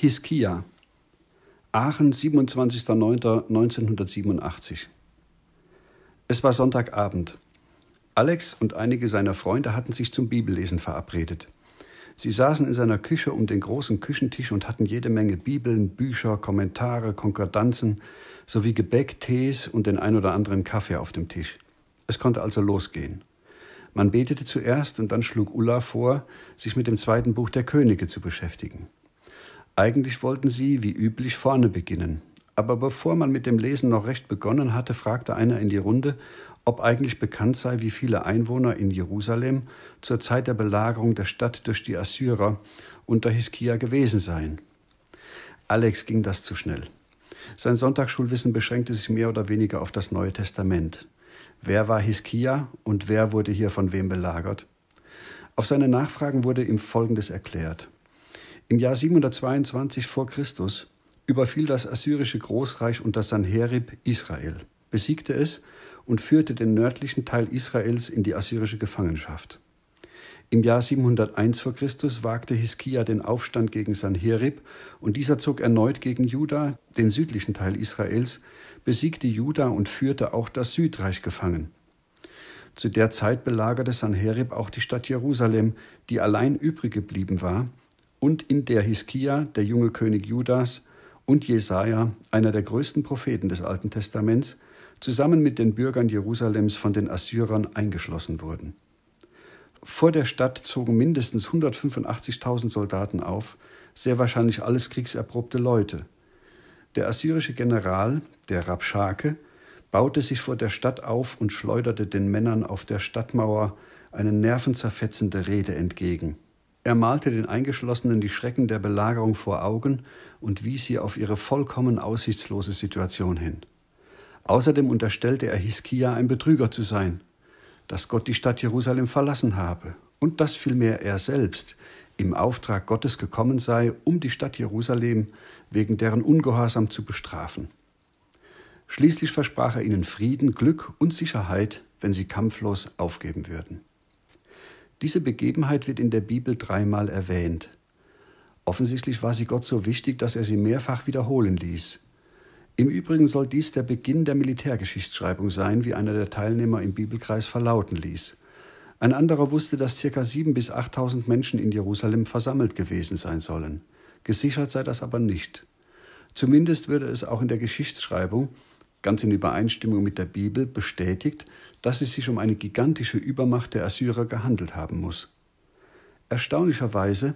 Hiskia, Aachen, 27.09.1987. Es war Sonntagabend. Alex und einige seiner Freunde hatten sich zum Bibellesen verabredet. Sie saßen in seiner Küche um den großen Küchentisch und hatten jede Menge Bibeln, Bücher, Kommentare, Konkordanzen sowie Gebäck, Tees und den ein oder anderen Kaffee auf dem Tisch. Es konnte also losgehen. Man betete zuerst und dann schlug Ulla vor, sich mit dem zweiten Buch der Könige zu beschäftigen. Eigentlich wollten sie, wie üblich, vorne beginnen. Aber bevor man mit dem Lesen noch recht begonnen hatte, fragte einer in die Runde, ob eigentlich bekannt sei, wie viele Einwohner in Jerusalem zur Zeit der Belagerung der Stadt durch die Assyrer unter Hiskia gewesen seien. Alex ging das zu schnell. Sein Sonntagsschulwissen beschränkte sich mehr oder weniger auf das Neue Testament. Wer war Hiskia und wer wurde hier von wem belagert? Auf seine Nachfragen wurde ihm Folgendes erklärt. Im Jahr 722 vor Christus überfiel das assyrische Großreich unter Sanherib Israel, besiegte es und führte den nördlichen Teil Israels in die assyrische Gefangenschaft. Im Jahr 701 vor Christus wagte Hiskia den Aufstand gegen Sanherib und dieser zog erneut gegen Juda, den südlichen Teil Israels, besiegte Juda und führte auch das Südreich gefangen. Zu der Zeit belagerte Sanherib auch die Stadt Jerusalem, die allein übrig geblieben war, und in der Hiskia, der junge König Judas, und Jesaja, einer der größten Propheten des Alten Testaments, zusammen mit den Bürgern Jerusalems von den Assyrern eingeschlossen wurden. Vor der Stadt zogen mindestens 185.000 Soldaten auf, sehr wahrscheinlich alles kriegserprobte Leute. Der assyrische General, der Rabschake, baute sich vor der Stadt auf und schleuderte den Männern auf der Stadtmauer eine nervenzerfetzende Rede entgegen. Er malte den Eingeschlossenen die Schrecken der Belagerung vor Augen und wies sie auf ihre vollkommen aussichtslose Situation hin. Außerdem unterstellte er Hiskia ein Betrüger zu sein, dass Gott die Stadt Jerusalem verlassen habe und dass vielmehr er selbst im Auftrag Gottes gekommen sei, um die Stadt Jerusalem wegen deren Ungehorsam zu bestrafen. Schließlich versprach er ihnen Frieden, Glück und Sicherheit, wenn sie kampflos aufgeben würden. Diese Begebenheit wird in der Bibel dreimal erwähnt. Offensichtlich war sie Gott so wichtig, dass er sie mehrfach wiederholen ließ. Im Übrigen soll dies der Beginn der Militärgeschichtsschreibung sein, wie einer der Teilnehmer im Bibelkreis verlauten ließ. Ein anderer wusste, dass ca. 7.000 bis 8.000 Menschen in Jerusalem versammelt gewesen sein sollen. Gesichert sei das aber nicht. Zumindest würde es auch in der Geschichtsschreibung, ganz in Übereinstimmung mit der Bibel, bestätigt, dass es sich um eine gigantische Übermacht der Assyrer gehandelt haben muss. Erstaunlicherweise,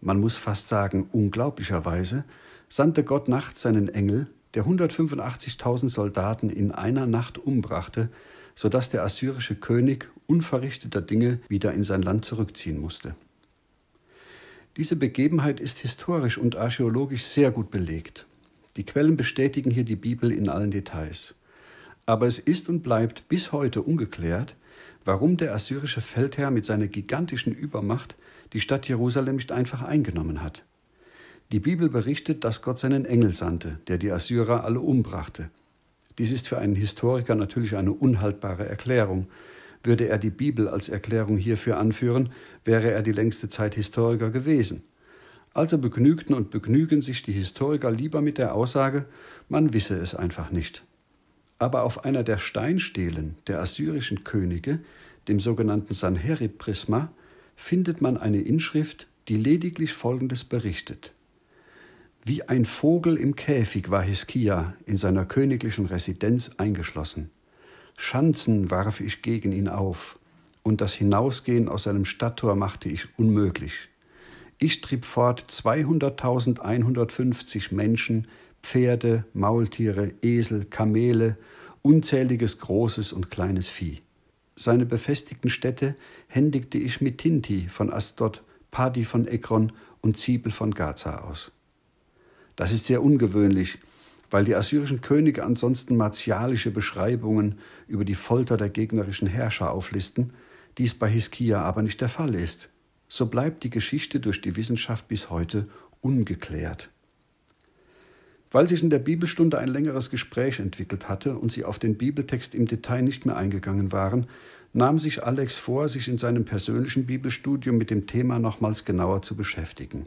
man muss fast sagen unglaublicherweise, sandte Gott nachts seinen Engel, der 185.000 Soldaten in einer Nacht umbrachte, so dass der assyrische König unverrichteter Dinge wieder in sein Land zurückziehen musste. Diese Begebenheit ist historisch und archäologisch sehr gut belegt. Die Quellen bestätigen hier die Bibel in allen Details. Aber es ist und bleibt bis heute ungeklärt, warum der assyrische Feldherr mit seiner gigantischen Übermacht die Stadt Jerusalem nicht einfach eingenommen hat. Die Bibel berichtet, dass Gott seinen Engel sandte, der die Assyrer alle umbrachte. Dies ist für einen Historiker natürlich eine unhaltbare Erklärung. Würde er die Bibel als Erklärung hierfür anführen, wäre er die längste Zeit Historiker gewesen. Also begnügten und begnügen sich die Historiker lieber mit der Aussage, man wisse es einfach nicht aber auf einer der Steinstelen der assyrischen Könige, dem sogenannten Sanherib-Prisma, findet man eine Inschrift, die lediglich Folgendes berichtet. Wie ein Vogel im Käfig war Hiskia in seiner königlichen Residenz eingeschlossen. Schanzen warf ich gegen ihn auf, und das Hinausgehen aus seinem Stadttor machte ich unmöglich. Ich trieb fort 200.150 Menschen Pferde, Maultiere, Esel, Kamele, unzähliges großes und kleines Vieh. Seine befestigten Städte händigte ich mit Tinti von Asdod, Padi von Ekron und Ziebel von Gaza aus. Das ist sehr ungewöhnlich, weil die assyrischen Könige ansonsten martialische Beschreibungen über die Folter der gegnerischen Herrscher auflisten, dies bei Hiskia aber nicht der Fall ist. So bleibt die Geschichte durch die Wissenschaft bis heute ungeklärt. Weil sich in der Bibelstunde ein längeres Gespräch entwickelt hatte und sie auf den Bibeltext im Detail nicht mehr eingegangen waren, nahm sich Alex vor, sich in seinem persönlichen Bibelstudium mit dem Thema nochmals genauer zu beschäftigen.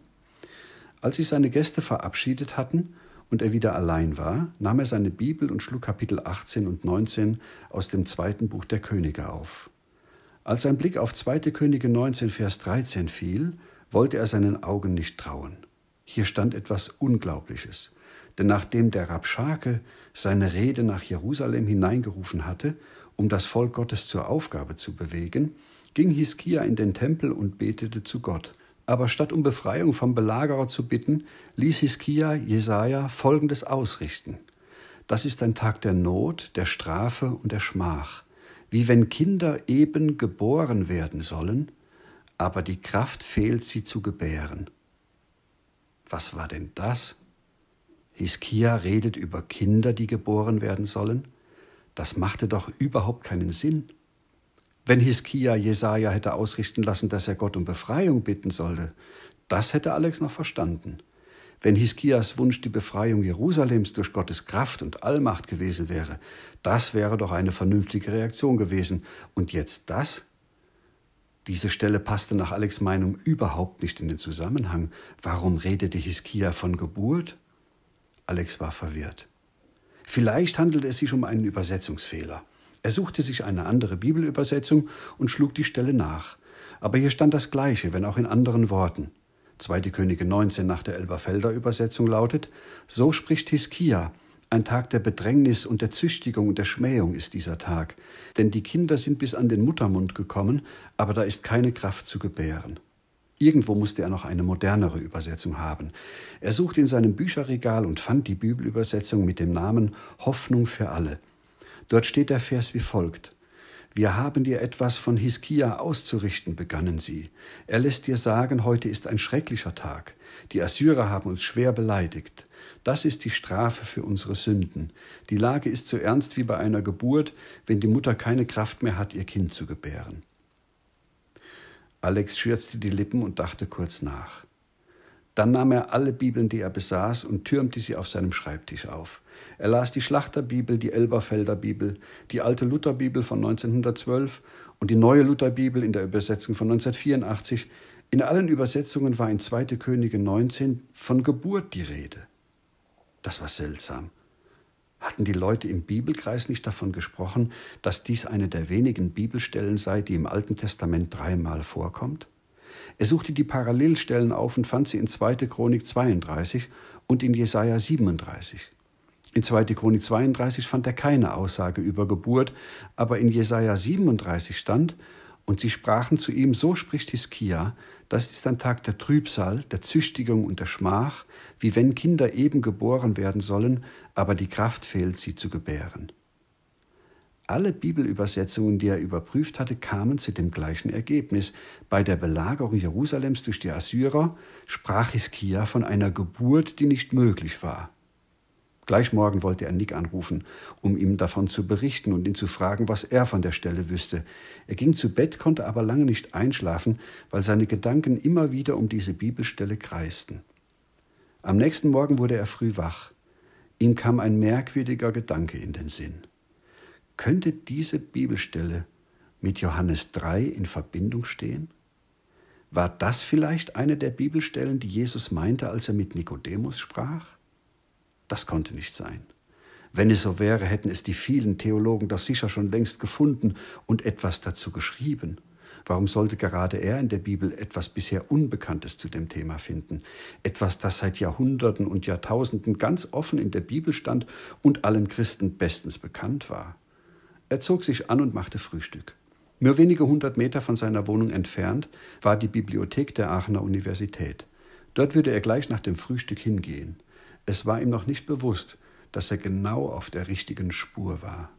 Als sich seine Gäste verabschiedet hatten und er wieder allein war, nahm er seine Bibel und schlug Kapitel 18 und 19 aus dem zweiten Buch der Könige auf. Als sein Blick auf 2. Könige 19, Vers 13 fiel, wollte er seinen Augen nicht trauen. Hier stand etwas Unglaubliches. Denn nachdem der Rabschake seine Rede nach Jerusalem hineingerufen hatte, um das Volk Gottes zur Aufgabe zu bewegen, ging Hiskia in den Tempel und betete zu Gott. Aber statt um Befreiung vom Belagerer zu bitten, ließ Hiskia Jesaja folgendes ausrichten: Das ist ein Tag der Not, der Strafe und der Schmach, wie wenn Kinder eben geboren werden sollen, aber die Kraft fehlt, sie zu gebären. Was war denn das? Hiskia redet über Kinder, die geboren werden sollen. Das machte doch überhaupt keinen Sinn. Wenn Hiskia Jesaja hätte ausrichten lassen, dass er Gott um Befreiung bitten sollte, das hätte Alex noch verstanden. Wenn Hiskias Wunsch die Befreiung Jerusalems durch Gottes Kraft und Allmacht gewesen wäre, das wäre doch eine vernünftige Reaktion gewesen. Und jetzt das? Diese Stelle passte nach Alex Meinung überhaupt nicht in den Zusammenhang. Warum redete Hiskia von Geburt? Alex war verwirrt. Vielleicht handelte es sich um einen Übersetzungsfehler. Er suchte sich eine andere Bibelübersetzung und schlug die Stelle nach. Aber hier stand das Gleiche, wenn auch in anderen Worten. 2. Könige 19 nach der Elberfelder Übersetzung lautet: So spricht Hiskia, ein Tag der Bedrängnis und der Züchtigung und der Schmähung ist dieser Tag. Denn die Kinder sind bis an den Muttermund gekommen, aber da ist keine Kraft zu gebären. Irgendwo musste er noch eine modernere Übersetzung haben. Er suchte in seinem Bücherregal und fand die Bibelübersetzung mit dem Namen Hoffnung für alle. Dort steht der Vers wie folgt. Wir haben dir etwas von Hiskia auszurichten, begannen sie. Er lässt dir sagen, heute ist ein schrecklicher Tag. Die Assyrer haben uns schwer beleidigt. Das ist die Strafe für unsere Sünden. Die Lage ist so ernst wie bei einer Geburt, wenn die Mutter keine Kraft mehr hat, ihr Kind zu gebären. Alex schürzte die Lippen und dachte kurz nach. Dann nahm er alle Bibeln, die er besaß, und türmte sie auf seinem Schreibtisch auf. Er las die Schlachterbibel, die Elberfelder Bibel, die alte Lutherbibel von 1912 und die neue Lutherbibel in der Übersetzung von 1984. In allen Übersetzungen war in 2. Könige 19 von Geburt die Rede. Das war seltsam. Hatten die Leute im Bibelkreis nicht davon gesprochen, dass dies eine der wenigen Bibelstellen sei, die im Alten Testament dreimal vorkommt? Er suchte die Parallelstellen auf und fand sie in 2. Chronik 32 und in Jesaja 37. In 2. Chronik 32 fand er keine Aussage über Geburt, aber in Jesaja 37 stand, und sie sprachen zu ihm, so spricht Hiskia, das ist ein Tag der Trübsal, der Züchtigung und der Schmach, wie wenn Kinder eben geboren werden sollen, aber die Kraft fehlt, sie zu gebären. Alle Bibelübersetzungen, die er überprüft hatte, kamen zu dem gleichen Ergebnis. Bei der Belagerung Jerusalems durch die Assyrer sprach Hiskia von einer Geburt, die nicht möglich war. Gleich morgen wollte er Nick anrufen, um ihm davon zu berichten und ihn zu fragen, was er von der Stelle wüsste. Er ging zu Bett, konnte aber lange nicht einschlafen, weil seine Gedanken immer wieder um diese Bibelstelle kreisten. Am nächsten Morgen wurde er früh wach. Ihm kam ein merkwürdiger Gedanke in den Sinn. Könnte diese Bibelstelle mit Johannes 3 in Verbindung stehen? War das vielleicht eine der Bibelstellen, die Jesus meinte, als er mit Nikodemus sprach? Das konnte nicht sein. Wenn es so wäre, hätten es die vielen Theologen doch sicher schon längst gefunden und etwas dazu geschrieben. Warum sollte gerade er in der Bibel etwas bisher Unbekanntes zu dem Thema finden? Etwas, das seit Jahrhunderten und Jahrtausenden ganz offen in der Bibel stand und allen Christen bestens bekannt war. Er zog sich an und machte Frühstück. Nur wenige hundert Meter von seiner Wohnung entfernt war die Bibliothek der Aachener Universität. Dort würde er gleich nach dem Frühstück hingehen. Es war ihm noch nicht bewusst, dass er genau auf der richtigen Spur war.